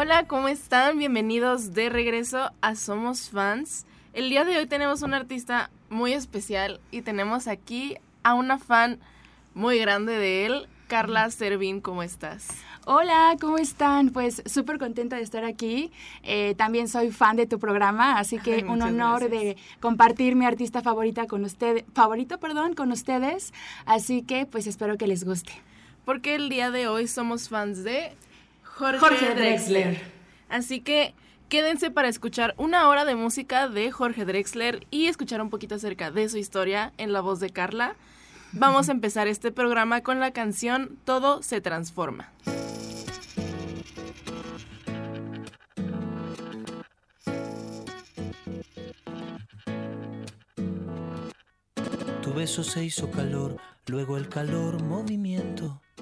Hola, ¿cómo están? Bienvenidos de regreso a Somos Fans. El día de hoy tenemos un artista muy especial y tenemos aquí a una fan muy grande de él, Carla Servín. ¿Cómo estás? Hola, ¿cómo están? Pues súper contenta de estar aquí. Eh, también soy fan de tu programa, así que un honor de compartir mi artista favorita con ustedes, favorito, perdón, con ustedes. Así que pues espero que les guste. Porque el día de hoy somos fans de Jorge, Jorge Drexler. Drexler. Así que quédense para escuchar una hora de música de Jorge Drexler y escuchar un poquito acerca de su historia en la voz de Carla. Vamos a empezar este programa con la canción Todo se transforma. Tu beso se hizo calor, luego el calor movimiento,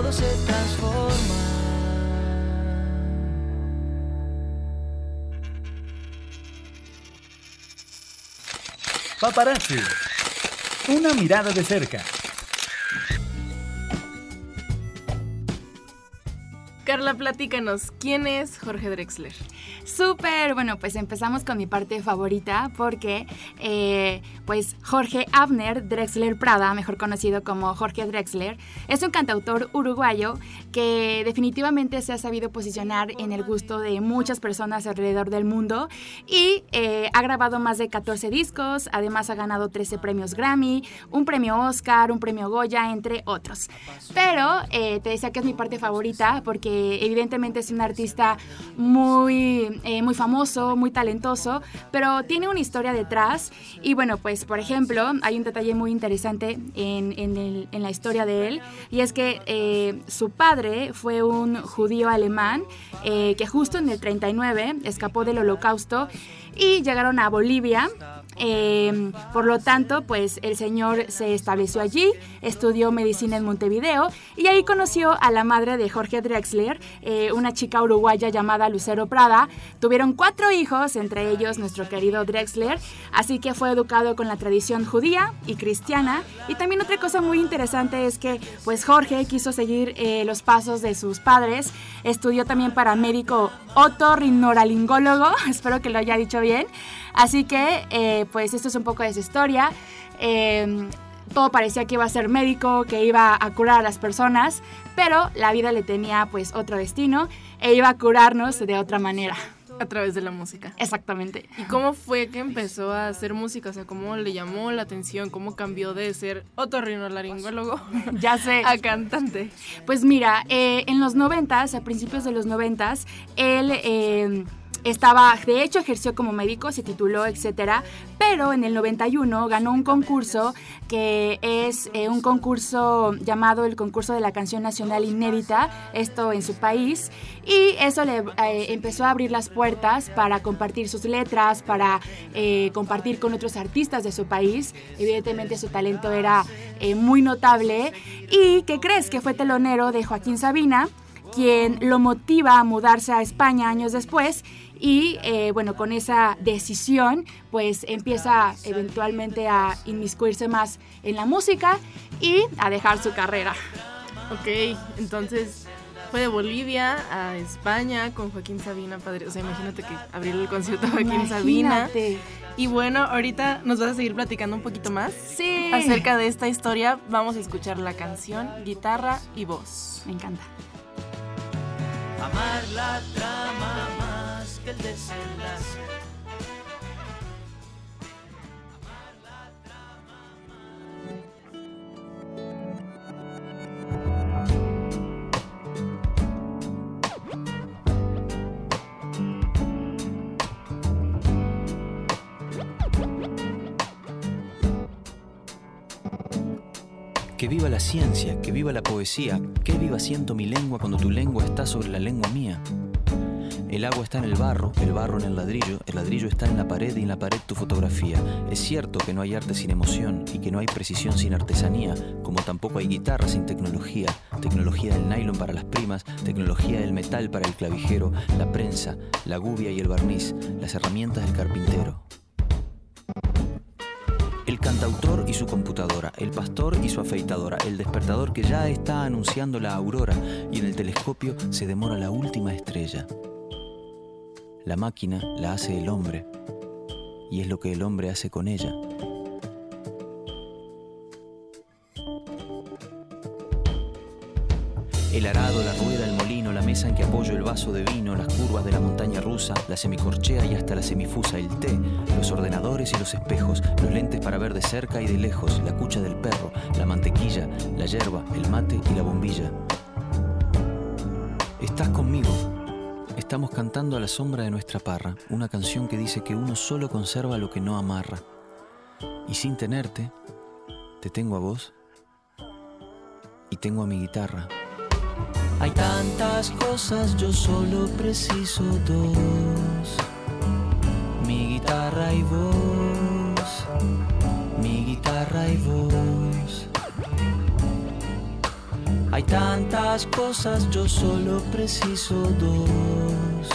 Todo se transforma. Paparazzi. Una mirada de cerca. Carla, platícanos, ¿quién es Jorge Drexler? Súper, bueno, pues empezamos con mi parte favorita porque, eh, pues Jorge Abner Drexler Prada, mejor conocido como Jorge Drexler, es un cantautor uruguayo que definitivamente se ha sabido posicionar en el gusto de muchas personas alrededor del mundo y eh, ha grabado más de 14 discos, además ha ganado 13 premios Grammy, un premio Oscar, un premio Goya, entre otros. Pero eh, te decía que es mi parte favorita porque evidentemente es un artista muy, eh, muy famoso, muy talentoso, pero tiene una historia detrás. Y bueno, pues por ejemplo, hay un detalle muy interesante en, en, la historia de él, y es que eh, su padre fue un judío alemán eh, que justo en el 39 escapó del holocausto y llegaron a Bolivia Em, por lo tanto, pues el señor se estableció allí, estudió medicina en Montevideo y ahí conoció a la madre de Jorge Drexler, eh, una chica uruguaya llamada Lucero Prada. Tuvieron cuatro hijos, entre ellos nuestro querido Drexler, así que fue educado con la tradición judía y cristiana. Y también otra cosa muy interesante es que pues Jorge quiso seguir eh, los pasos de sus padres, estudió también para médico otorrinoralingólogo, espero que lo haya dicho bien. Así que, eh, pues esto es un poco de su historia. Em, todo parecía que iba a ser médico, que iba a curar a las personas, pero la vida le tenía pues otro destino e iba a curarnos de otra manera. A través de la música. Exactamente. ¿Y cómo fue que empezó a hacer música? O sea, ¿cómo le llamó la atención? ¿Cómo cambió de ser otorrinolaringólogo ya sé. a cantante? Pues mira, eh, en los noventas, a principios de los noventas, él... Eh, estaba, de hecho, ejerció como médico, se tituló, etcétera, pero en el 91 ganó un concurso que es eh, un concurso llamado el concurso de la canción nacional inédita, esto en su país, y eso le eh, empezó a abrir las puertas para compartir sus letras, para eh, compartir con otros artistas de su país. Evidentemente su talento era muy notable. ¿Y qué crees? Que fue telonero de Joaquín Sabina quien lo motiva a mudarse a España años después y eh, bueno, con esa decisión pues empieza eventualmente a inmiscuirse más en la música y a dejar su carrera. Ok, entonces fue de Bolivia a España con Joaquín Sabina, padre. O sea, imagínate que abrir el concierto a Joaquín Sabina. Y bueno, ahorita nos vas a seguir platicando un poquito más sí. acerca de esta historia. Vamos a escuchar la canción, guitarra y voz. Me encanta. Amar la trama que el desenlace. Que viva la ciencia, que viva la poesía, que viva siento mi lengua cuando tu lengua está sobre la lengua mía. El agua está en el barro, el barro en el ladrillo, el ladrillo está en la pared y en la pared tu fotografía. Es cierto que no hay arte sin emoción y que no hay precisión sin artesanía, como tampoco hay guitarra sin tecnología, tecnología del nylon para las primas, tecnología del metal para el clavijero, la prensa, la gubia y el barniz, las herramientas del carpintero. El cantautor y su computadora, el pastor y su afeitadora, el despertador que ya está anunciando la aurora y en el telescopio se demora la última estrella. La máquina la hace el hombre y es lo que el hombre hace con ella. El arado, la rueda, el molino, la mesa en que apoyo el vaso de vino, las curvas de la montaña rusa, la semicorchea y hasta la semifusa, el té, los ordenadores y los espejos, los lentes para ver de cerca y de lejos, la cucha del perro, la mantequilla, la yerba, el mate y la bombilla. Estás conmigo, Estamos cantando a la sombra de nuestra parra, una canción que dice que uno solo conserva lo que no amarra. Y sin tenerte, te tengo a vos y tengo a mi guitarra. Hay tantas cosas, yo solo preciso dos. Mi guitarra y vos, mi guitarra y vos. Hay tantas cosas, yo solo preciso dos.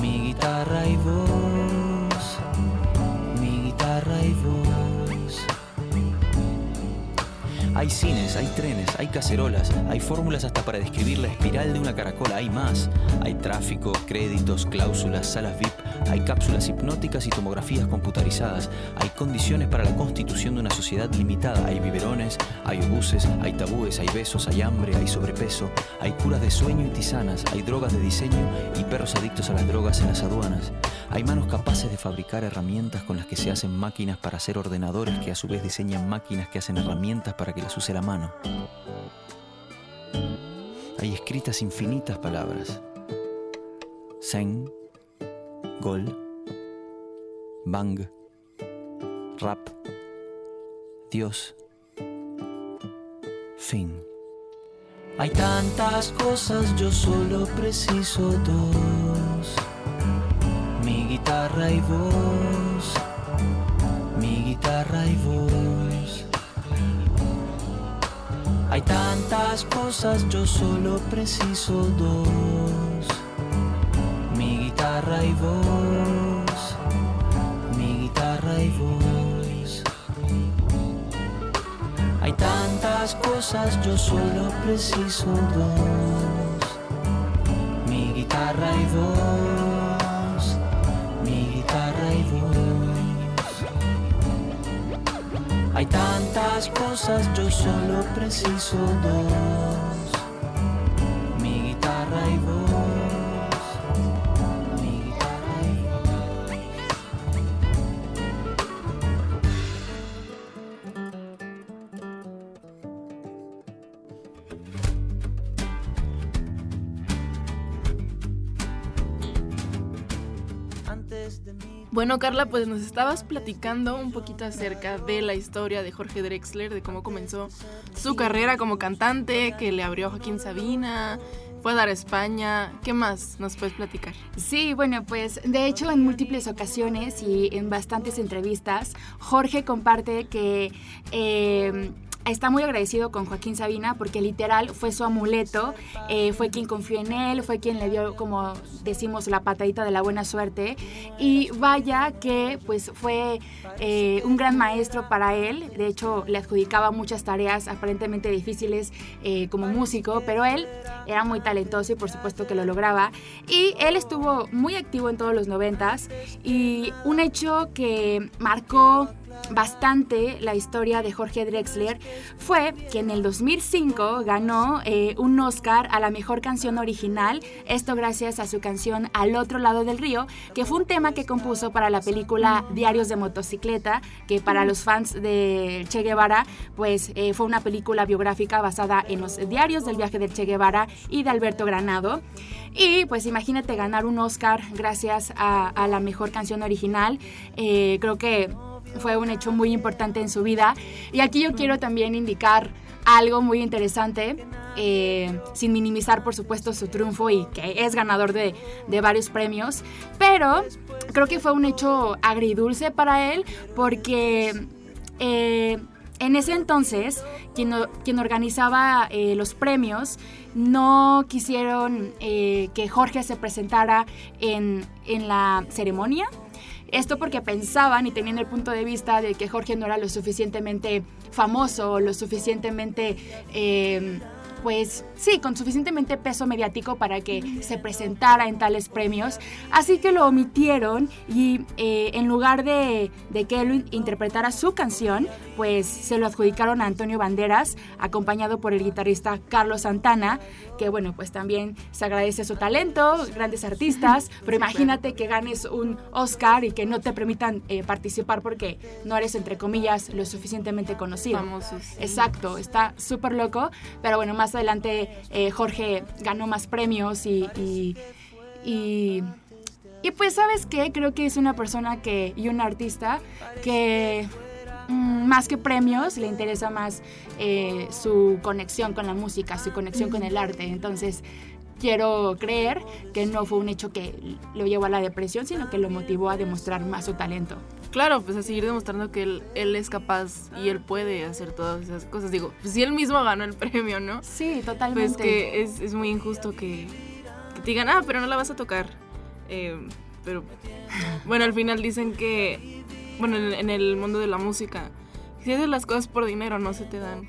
Mi guitarra y voz, mi guitarra y voz. Hay cines, hay trenes, hay cacerolas, hay fórmulas hasta para describir la espiral de una caracola, hay más. Hay tráfico, créditos, cláusulas, salas VIP, hay cápsulas hipnóticas y tomografías computarizadas, hay condiciones para la constitución de una sociedad limitada, hay biberones, hay obuses, hay tabúes, hay besos, hay hambre, hay sobrepeso, hay curas de sueño y tisanas, hay drogas de diseño y perros adictos a las drogas en las aduanas. Hay manos capaces de fabricar herramientas con las que se hacen máquinas para hacer ordenadores que a su vez diseñan máquinas que hacen herramientas para que las use la mano. Hay escritas infinitas palabras. Zen, Gol, Bang, Rap, Dios, fin. Hay tantas cosas, yo solo preciso dos mi guitarra y voz, mi guitarra y voz. Hay tantas cosas, yo solo preciso dos, mi guitarra y voz, cosas, yo solo preciso dos, mi guitarra y voz mi guitarra y voz. Hay tantas cosas, yo solo preciso dos. Bueno, Carla, pues nos estabas platicando un poquito acerca de la historia de Jorge Drexler, de cómo comenzó su carrera como cantante, que le abrió a Joaquín Sabina, fue a dar a España. ¿Qué más nos puedes platicar? Sí, bueno, pues de hecho en múltiples ocasiones y en bastantes entrevistas, Jorge comparte que eh, está muy agradecido con Joaquín Sabina porque literal fue su amuleto, eh, fue quien confió en él, fue quien le dio, como decimos, la patadita de la buena suerte. Y vaya que pues fue eh, un gran maestro para él, de hecho le adjudicaba muchas tareas aparentemente difíciles eh, como músico, pero él era muy talentoso y por supuesto que lo lograba. Y él estuvo muy activo en todos los noventas y un hecho que marcó bastante la historia de Jorge Drexler fue que en el 2005 ganó eh, un Oscar a la mejor canción original, esto gracias a su canción Al otro lado del río, que fue un tema que compuso para la película Diarios de motocicleta, que para los fans de Che Guevara, pues eh, fue una película biográfica basada en los diarios del viaje del Che Guevara y de Alberto Granado. Y pues imagínate ganar un Oscar gracias a, a la mejor canción original. Eh, creo que fue un hecho muy importante en su vida. Y aquí yo quiero también indicar algo muy interesante, eh, sin minimizar por supuesto su triunfo y que es ganador de, de, varios premios, pero creo que fue un hecho agridulce para él porque... Eh, en ese entonces, quien, quien organizaba eh, los premios no quisieron que Jorge se presentara en, en la ceremonia. Esto porque pensaban y tenían el punto de vista de que Jorge no era lo suficientemente famoso, lo suficientemente... Eh, pues sí, con suficientemente peso mediático para que se presentara en tales premios. Así que lo omitieron y eh, en lugar de, de, que él interpretara su canción, pues se lo adjudicaron a Antonio Banderas, acompañado por el guitarrista Carlos Santana, que bueno, pues también se agradece su talento, grandes artistas, pero imagínate que ganes un Oscar y que no te permitan eh, participar porque no eres, entre comillas, lo suficientemente conocido. Famosos. Sí. Exacto, está súper loco, pero bueno, más adelante eh, Jorge ganó más premios y, y, y, pues sabes qué, creo que es una persona que y un artista que mmm, más que premios le interesa más eh, su conexión con la música, su conexión con el arte, entonces quiero creer que no fue un hecho que lo llevó a la depresión, sino que lo motivó a demostrar más su talento. Claro, pues a seguir demostrando que él, él, es capaz y él puede hacer todas esas cosas. Digo, pues si él mismo ganó el premio, ¿no? Sí, totalmente. Pues que es, es muy injusto que, que, te digan, ah, pero no la vas a tocar. Eh, pero bueno, al final dicen que, bueno, en, en, el mundo de la música, si haces las cosas por dinero no se te dan.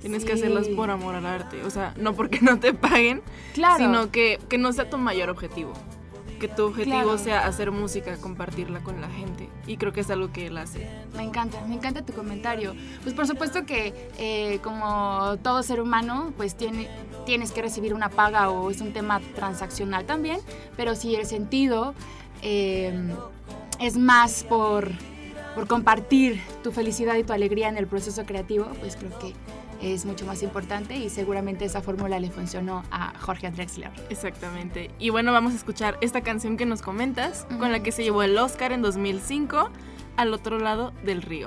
Tienes que hacerlas por amor al arte. O sea, no porque no te paguen, sino que, que no sea tu mayor objetivo que tu objetivo sea hacer música, compartirla con la gente. Y creo que es algo que él hace. Me encanta, me encanta tu comentario. Pues por supuesto que eh, como todo ser humano, pues tiene, tienes que recibir una paga o es un tema transaccional también, pero si el sentido eh, es más por, por compartir tu felicidad y tu alegría en el proceso creativo, pues creo que es mucho más importante y seguramente esa fórmula le funcionó a Jorge Drexler. Exactamente. Y bueno, vamos a escuchar esta canción que nos comentas, con la que se llevó el Oscar en 2005, Al otro lado del río.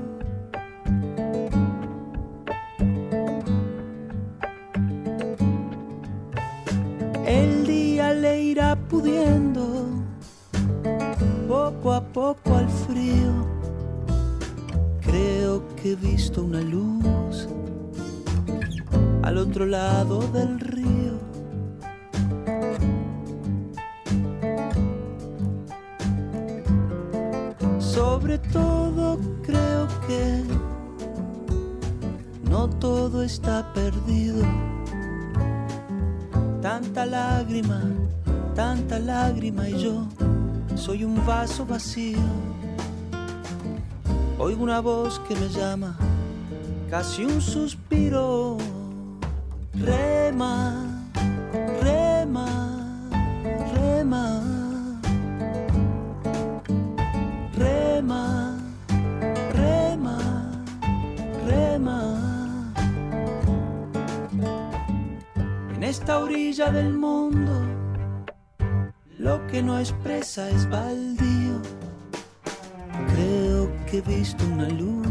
Que me llama, casi un suspiro rema, rema, rema, rema, rema, rema. En esta orilla del mundo, lo que no expresa es baldío. Creo que he visto una luz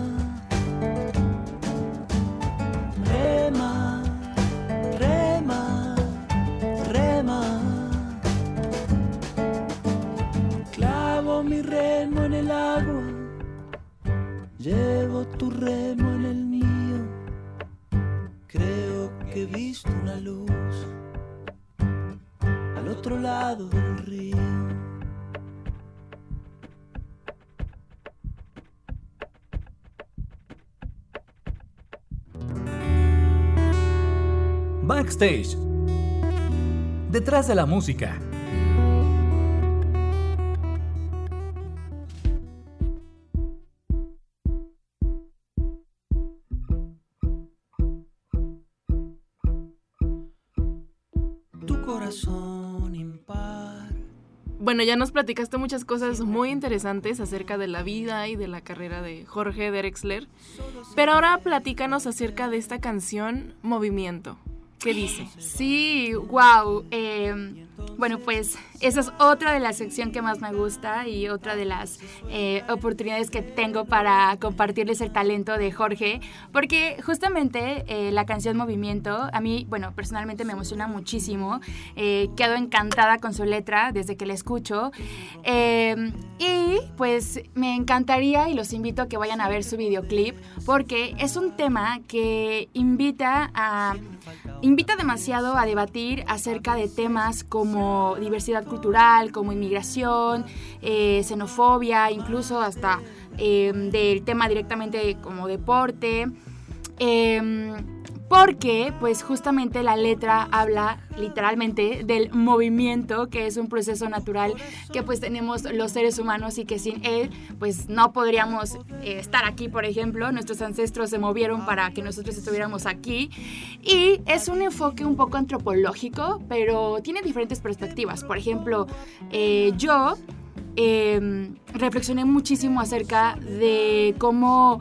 Remo en el mío. Creo que he visto una luz al otro lado del río. Backstage. Detrás de la música. Bueno, ya nos platicaste muchas cosas muy interesantes acerca de la vida y de la carrera de Jorge Drexler, pero ahora platícanos acerca de esta canción Movimiento. ¿Qué dice? Sí, wow. Em, bueno, pues esa es otra de las secciones que más me gusta y otra de las eh, oportunidades que tengo para compartirles el talento de Jorge, porque justamente eh, la canción Movimiento, a mí, bueno, personalmente me emociona muchísimo, eh, quedo encantada con su letra desde que la escucho y pues me encantaría y los invito a que vayan a ver su videoclip, porque es un tema que invita a invita demasiado a debatir acerca de temas como diversidad cultural, como inmigración, eh, xenofobia, incluso hasta em, del tema directamente como deporte. Porque pues justamente la letra habla literalmente del movimiento, que es un proceso natural que pues tenemos los seres humanos y que sin él pues no podríamos eh, estar aquí, por ejemplo. Nuestros ancestros se movieron para que nosotros estuviéramos aquí. Y es un enfoque un poco antropológico, pero tiene diferentes perspectivas. Por ejemplo, eh, yo em, reflexioné muchísimo acerca de cómo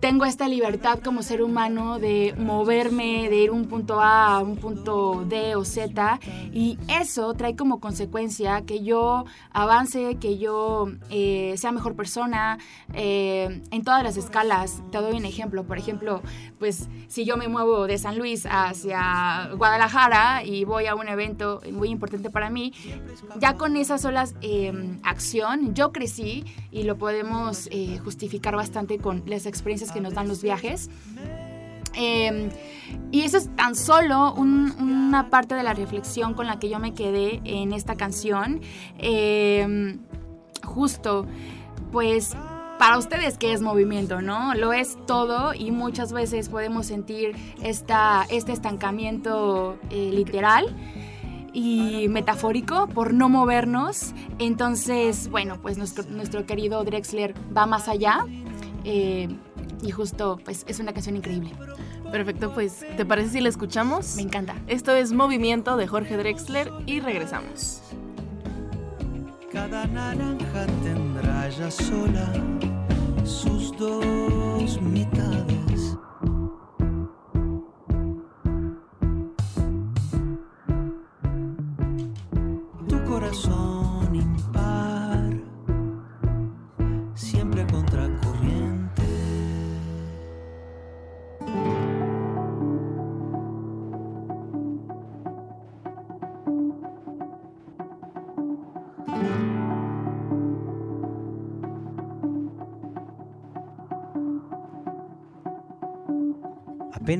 tengo esta libertad como ser humano de moverme, de ir un punto A a un punto D o Z, y eso trae como consecuencia que yo avance, que yo eh, sea mejor persona eh, en todas las escalas. Te doy un ejemplo, por ejemplo, pues si yo me muevo de San Luis hacia Guadalajara y voy a un evento muy importante para mí, ya con esa sola eh, acción yo crecí y lo podemos justificar bastante con las experiencias que nos dan los viajes. Em, y eso es tan solo una parte de la reflexión con la que yo me quedé en esta canción. Em, justo, pues para ustedes qué es movimiento, ¿no? Lo es todo y muchas veces podemos sentir esta, este estancamiento eh, literal y metafórico por no movernos. Entonces, bueno, pues nuestro, nuestro querido Drexler va más allá. Eh, y justo, pues es una canción increíble. Perfecto, pues ¿te parece si la escuchamos? Me encanta. Esto es Movimiento de Jorge Drexler y regresamos. Cada naranja tendrá ya sola sus dos mitades.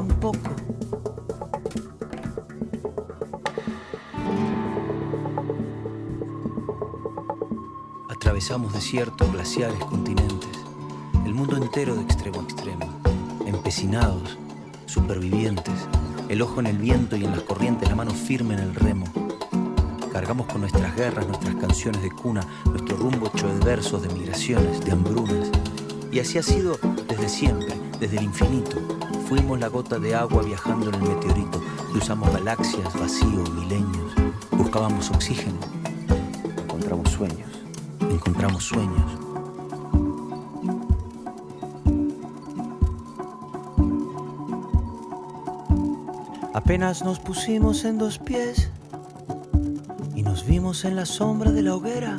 un poco. Atravesamos desiertos, glaciares, continentes, el mundo entero de extremo a extremo, empecinados, supervivientes, el ojo en el viento y en las corrientes, la mano firme en el remo. Cargamos con nuestras guerras, nuestras canciones de cuna, nuestro rumbo hecho versos, de migraciones, de hambrunas. Y así ha sido desde siempre, desde el infinito Fuimos la gota de agua viajando en el meteorito. Cruzamos galaxias, vacío, milenios. Buscábamos oxígeno. Encontramos sueños. Encontramos sueños. Apenas nos pusimos en dos pies y nos vimos en la sombra de la hoguera.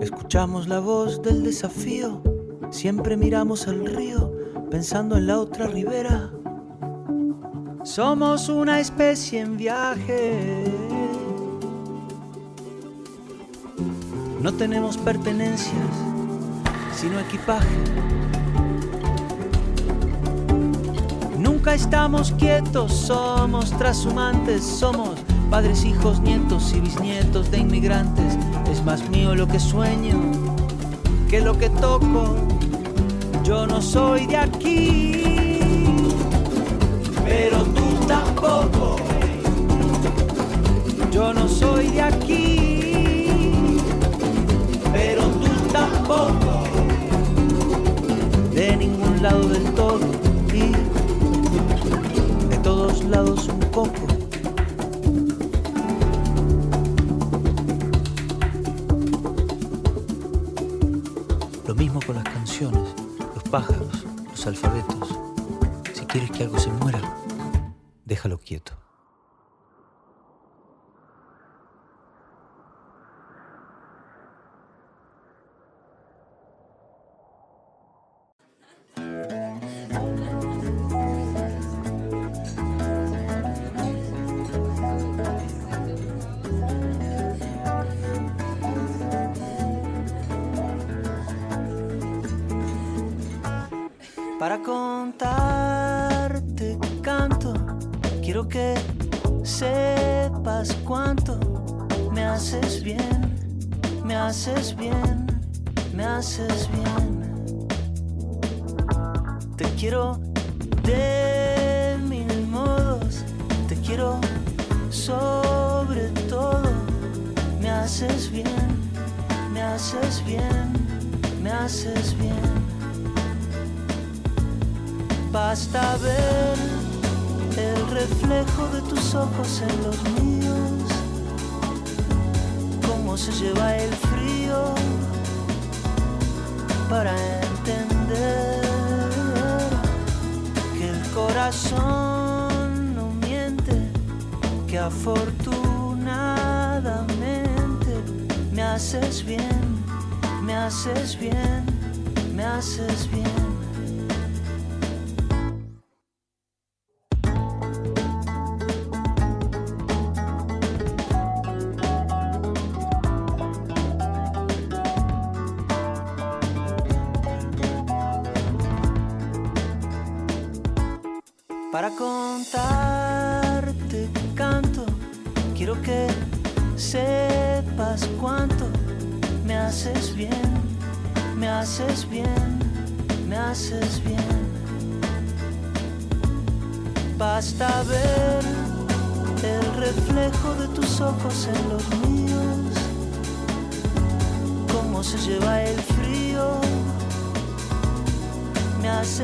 Escuchamos la voz del desafío, siempre miramos al río pensando en la otra ribera. Somos una especie en viaje. No tenemos pertenencias, sino equipaje. Nunca estamos quietos, somos trashumantes, somos padres, hijos, nietos y bisnietos de inmigrantes. Es más mío lo que sueño que lo que toco. Yo no soy de aquí, pero tú tampoco. Yo no soy de aquí, pero tú tampoco. De ningún lado del todo y todos lados un poco. Lo mismo con las canciones, pájaros, los alfabetos. Si quieres que algo se muera, déjalo quieto. Haces bien, me haces bien, me haces bien. Te quiero de mil modos, te quiero sobre todo. Me haces bien, me haces bien, me haces bien. Basta ver el reflejo de tus ojos en los míos, se lleva el frío para entender que el corazón no miente, que afortunadamente me haces bien, me haces bien, me haces bien.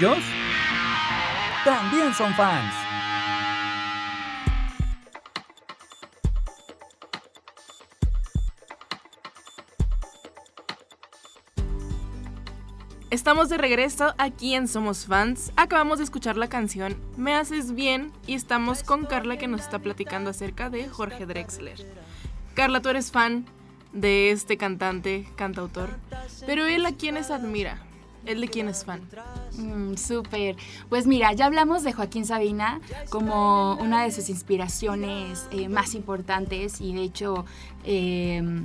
Ellos también son fans. Estamos de regreso aquí en Somos Fans. Acabamos de escuchar la canción Me Haces Bien y estamos con Carla que nos está platicando acerca de Jorge Drexler. Carla, tú eres fan de este cantante, cantautor, pero él a quiénes admira, él de quién es fan. Mm, súper. Pues mira, ya hablamos de Joaquín Sabina como una de sus inspiraciones eh, más importantes y de hecho... Eh,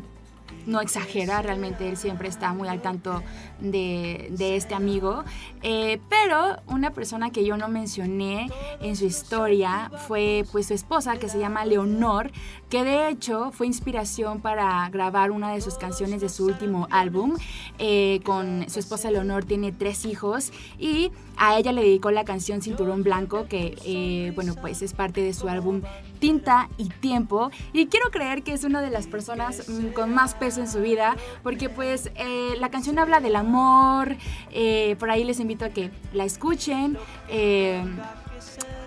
no exagera, realmente él siempre está muy al tanto de, este amigo. Eh, pero una persona que yo no mencioné en su historia fue pues su esposa que se llama Leonor, que de hecho fue inspiración para grabar una de sus canciones de su último álbum. Eh, con su esposa Leonor tiene tres hijos y a ella le dedicó la canción Cinturón Blanco, que eh, bueno pues es parte de su álbum Tinta y Tiempo. Y quiero creer que es una de las personas mm, con más peso en su vida, porque pues eh, la canción habla del amor, eh, por ahí les invito a que la escuchen.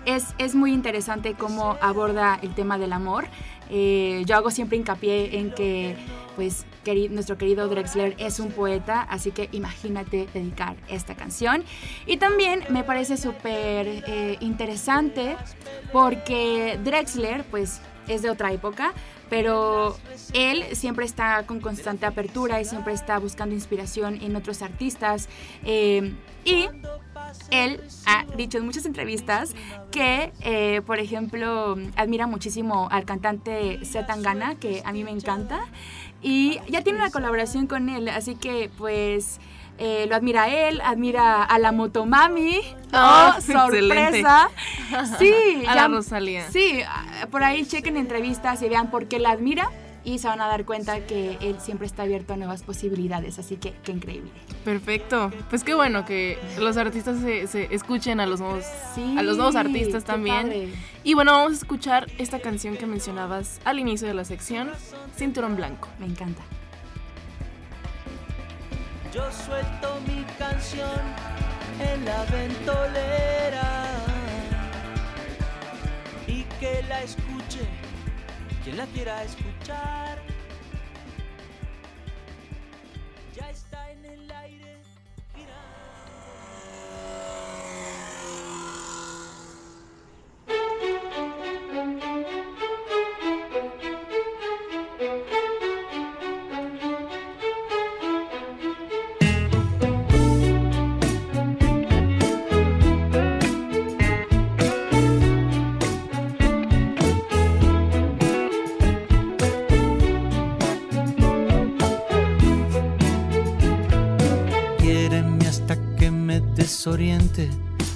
Es, es, muy interesante cómo aborda el tema del amor. yo hago siempre hincapié en que pues nuestro querido Drexler es un poeta, así que imagínate dedicar esta canción. Y también me parece súper interesante porque Drexler pues es de otra época, pero él siempre está con constante apertura y siempre está buscando inspiración en otros artistas. Eh, y él ha dicho en muchas entrevistas que, eh, por ejemplo, admira muchísimo al cantante Zetangana, que a mí me encanta, y ya tiene una colaboración con él, así que pues eh, lo admira él, admira a la Motomami. Oh, oh sorpresa. Sí, a la Rosalía. Sí, por ahí chequen entrevistas y vean por qué la admira y se van a dar cuenta que él siempre está abierto a nuevas posibilidades, así que qué increíble. Perfecto, pues qué bueno que los artistas se, escuchen a los nuevos, a los nuevos artistas también. Y bueno, vamos a escuchar esta canción que mencionabas al inicio de la sección, Cinturón Blanco. Me encanta. Yo suelto mi canción en la ventolera y que la escuche quien la quiera escuchar.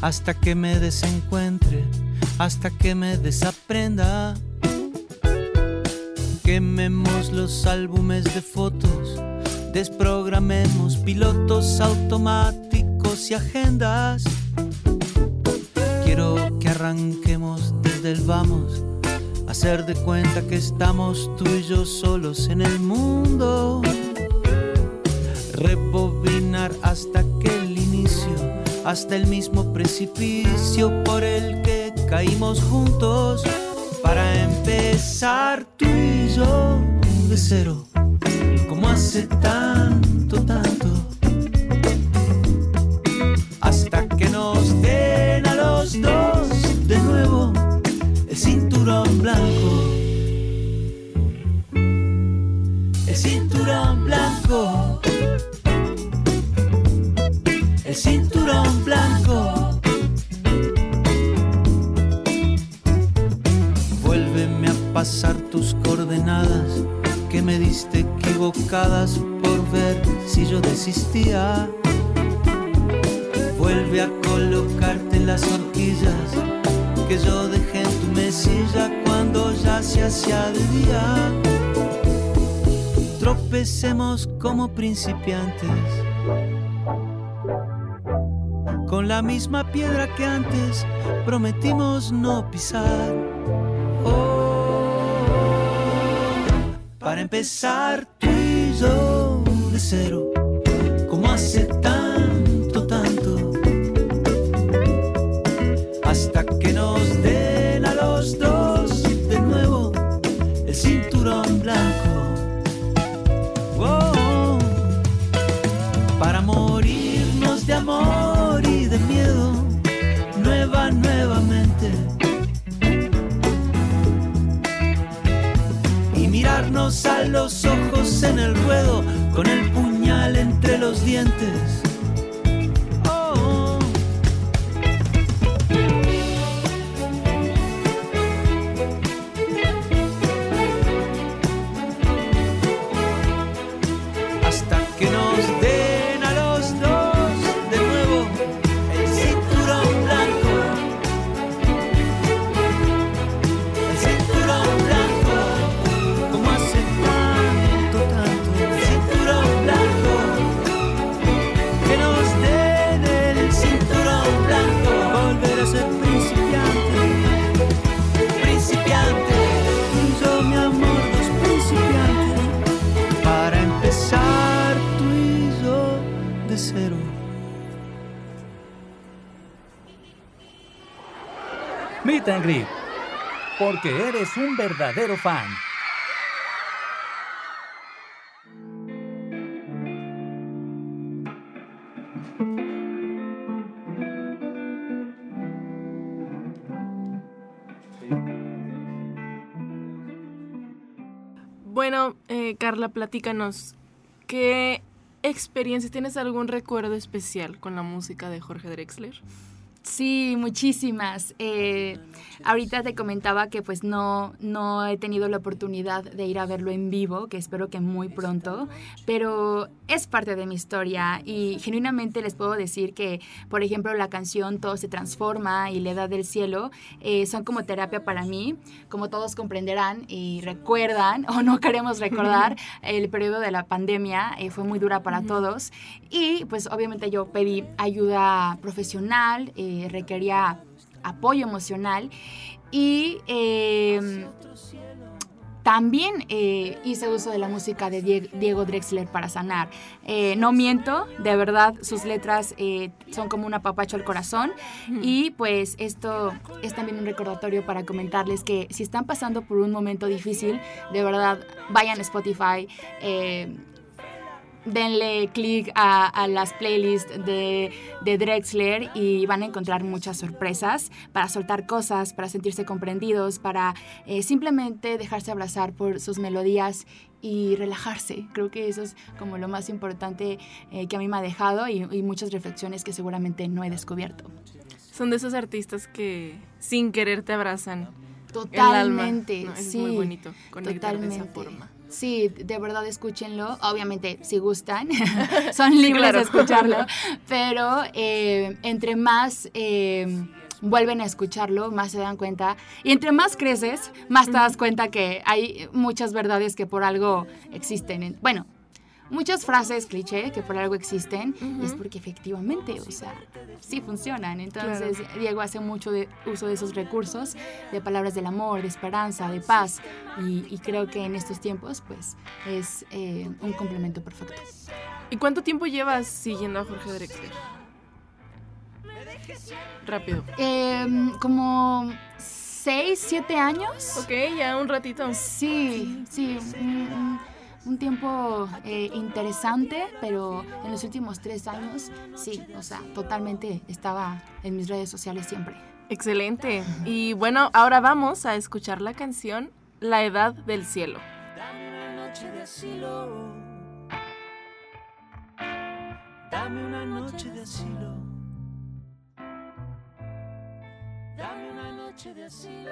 Hasta que me desencuentre, hasta que me desaprenda. Quememos los álbumes de fotos, desprogramemos pilotos automáticos y agendas. Quiero que arranquemos desde el vamos, hacer de cuenta que estamos tú y yo solos en el mundo. Rebobinar hasta que hasta el mismo precipicio por el que caímos juntos. Para empezar tú y yo de cero, como hace tanto, pasar tus coordenadas que me diste equivocadas por ver si yo desistía. Vuelve a colocarte las horquillas que yo dejé en tu mesilla cuando ya se hacía de día. Tropecemos como principiantes con la misma piedra que antes prometimos no pisar. Oh, empezar tú y yo de cero, como hace a los ojos en el ruedo, con el puñal entre los dientes. Porque eres un verdadero fan. Bueno, eh, Carla, platícanos, ¿qué experiencias, tienes algún recuerdo especial con la música de Jorge Drexler? Sí, muchísimas. Eh, ahorita te comentaba que pues no, no he tenido la oportunidad de ir a verlo en vivo, que espero que muy pronto, pero es parte de mi historia y genuinamente les puedo decir que, por ejemplo, la canción Todo se transforma y La Edad del Cielo eh, son como terapia para mí, como todos comprenderán y recuerdan o no queremos recordar, el periodo de la pandemia eh, fue muy dura para todos. Y pues obviamente yo pedí ayuda profesional, eh, requería apoyo emocional y eh, también eh, hice uso de la música de Die- Diego Drexler para sanar. Eh, no miento, de verdad, sus letras eh, son como un apapacho al corazón. Y pues esto es también un recordatorio para comentarles que si están pasando por un momento difícil, de verdad, vayan a Spotify. Denle clic a, a las playlists de, de Drexler y van a encontrar muchas sorpresas para soltar cosas, para sentirse comprendidos, para eh, simplemente dejarse abrazar por sus melodías y relajarse. Creo que eso es como lo más importante eh, que a mí me ha dejado y, y muchas reflexiones que seguramente no he descubierto. Son de esos artistas que sin querer te abrazan. Totalmente, el alma, ¿no? Eso sí. Es muy bonito conectar de esa Totalmente. forma. Sí, de verdad escúchenlo. Obviamente, si gustan, son libres claro. de escucharlo. Pero eh, entre más eh, vuelven a escucharlo, más se dan cuenta. Y entre más creces, más te das cuenta que hay muchas verdades que por algo existen. En- Bueno, muchas frases cliché que por algo existen. Y es porque efectivamente, o sea, sí funcionan. Entonces, Diego hace mucho de uso de esos recursos, de palabras del amor, de esperanza, de paz. Y, y creo que en estos tiempos, pues, es eh, un complemento perfecto. ¿Y cuánto tiempo llevas siguiendo a Jorge Drexler? Rápido. Em, como seis, siete años. Ok, ya un ratito. Sí, sí, un- tiempo eh, interesante, pero en los últimos tres años, sí, o sea, totalmente estaba en mis redes sociales siempre. Excelente. Y bueno, ahora vamos a escuchar la canción La Edad del Cielo. Dame una noche de asilo. Dame una noche de asilo. Dame una noche de asilo.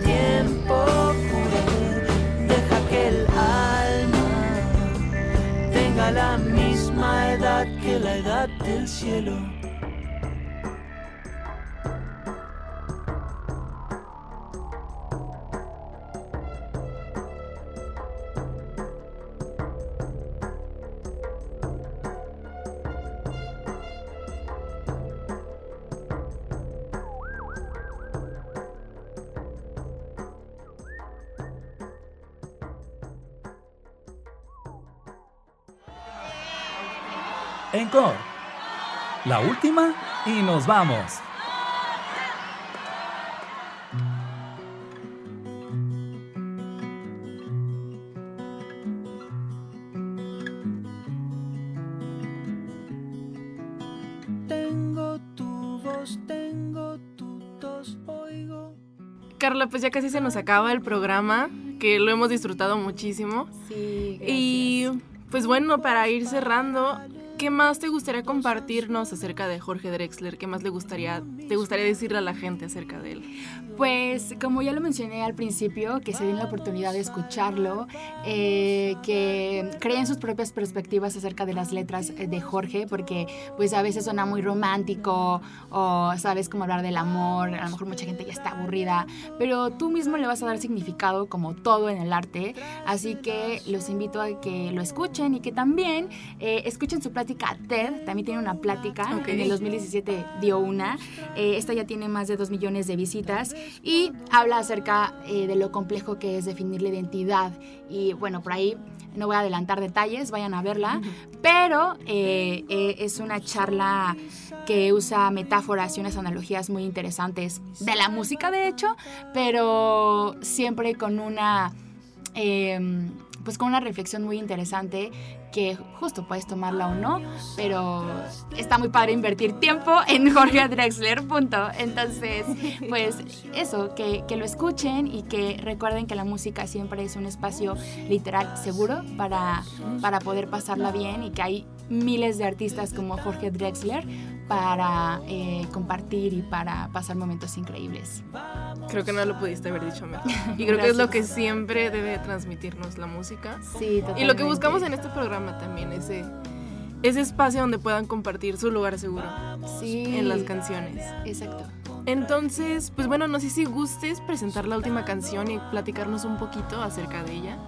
tenga la misma edad que la edad del cielo. Última y nos vamos. Tengo tu voz, tengo tu tos, oigo. Carla, pues ya casi se nos acaba el programa, que lo hemos disfrutado muchísimo. Sí, Y pues bueno, para ir cerrando, ¿qué más te gustaría compartirnos acerca de Jorge Drexler? ¿Qué más le gustaría, te gustaría decirle a la gente acerca de él? Pues como ya lo mencioné al principio, que se den la oportunidad de escucharlo, eh, que creen sus propias perspectivas acerca de las letras eh, de Jorge, porque pues a veces suena muy romántico o sabes cómo hablar del amor, a lo mejor mucha gente ya está aburrida, pero tú mismo le vas a dar significado como todo en el arte, así que los invito a que lo escuchen y que también eh, escuchen su plática TED, también tiene una plática, Ok. en el 2017 dio una, Eh, esta ya tiene más de 2 millones de visitas y habla acerca eh, de lo complejo que es definir la identidad. Y bueno, por ahí no voy a adelantar detalles, vayan a verla, pero eh, eh, es una charla que usa metáforas y unas analogías muy interesantes de la música de hecho, pero siempre con una... em, pues con una reflexión muy interesante que justo puedes tomarla o no, pero está muy padre invertir tiempo en Jorge Drexler, punto. Entonces, pues eso, que, que lo escuchen y que recuerden que la música siempre es un espacio literal seguro para, para poder pasarla bien y que hay miles de artistas como Jorge Drexler para eh, compartir y para pasar momentos increíbles. Creo que no lo pudiste haber dicho mejor. Y creo que es lo que siempre debe transmitirnos la música. Sí, Y lo que buscamos en este programa también, ese, ese espacio donde puedan compartir su lugar seguro sí, en las canciones. Exacto. Entonces, pues bueno, no sé si gustes presentar la última canción y platicarnos un poquito acerca de ella.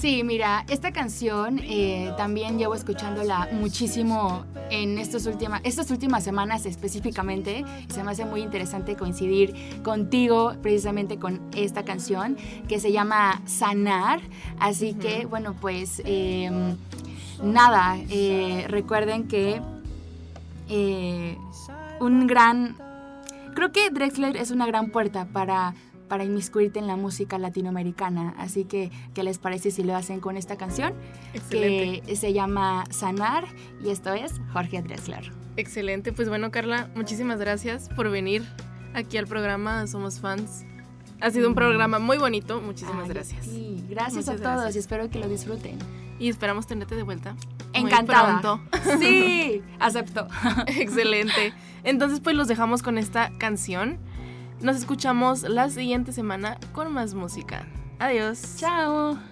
Sí, mira, esta canción eh, también llevo escuchándola muchísimo en estos última, estas últimas semanas específicamente. Se me hace muy interesante coincidir contigo precisamente con esta canción que se llama Sanar. Así que, bueno, pues eh, nada, eh, recuerden que eh, un gran... Creo que Drexler es una gran puerta para para inmiscuirte en la música latinoamericana. Así que, ¿qué les parece si lo hacen con esta canción? Excelente. Que se llama Sanar y esto es Jorge Drexler. Excelente. Pues bueno, Carla, muchísimas gracias por venir aquí al programa Somos Fans. Ha sido un programa muy bonito. Muchísimas gracias. Sí, gracias a todos y espero que lo disfruten. Y esperamos tenerte de vuelta. Encantada. Sí, acepto. Excelente. Entonces, pues los dejamos con esta canción. Nos escuchamos la siguiente semana con más música. Adiós. Chao.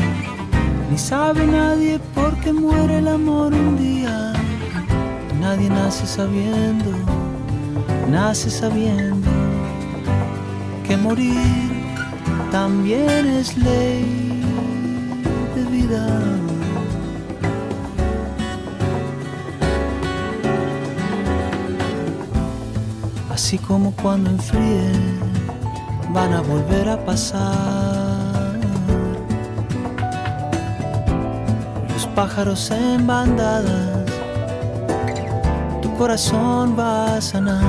ni sabe nadie por qué muere el amor un día. Nadie nace sabiendo, nace sabiendo que morir también es ley de vida. Así como cuando enfríe van a volver a pasar pájaros en bandadas. Tu corazón va a sanar,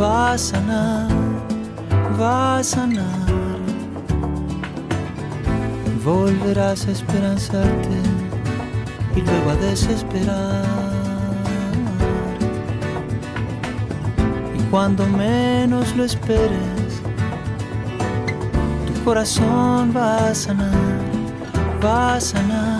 va a sanar, va a sanar. Volverás a esperanzarte y luego a desesperar. Y cuando menos lo esperes, tu corazón va a sanar, va a sanar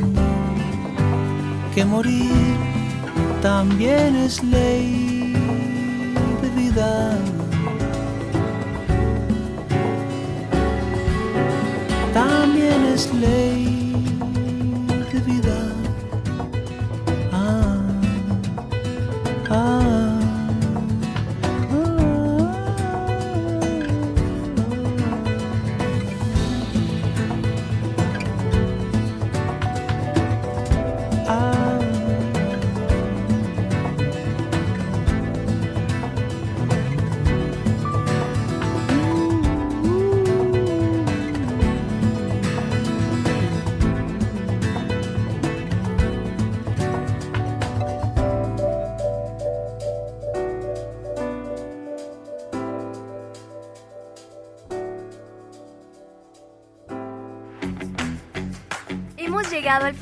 que morir también es ley de vida. También es ley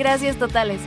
Gracias totales.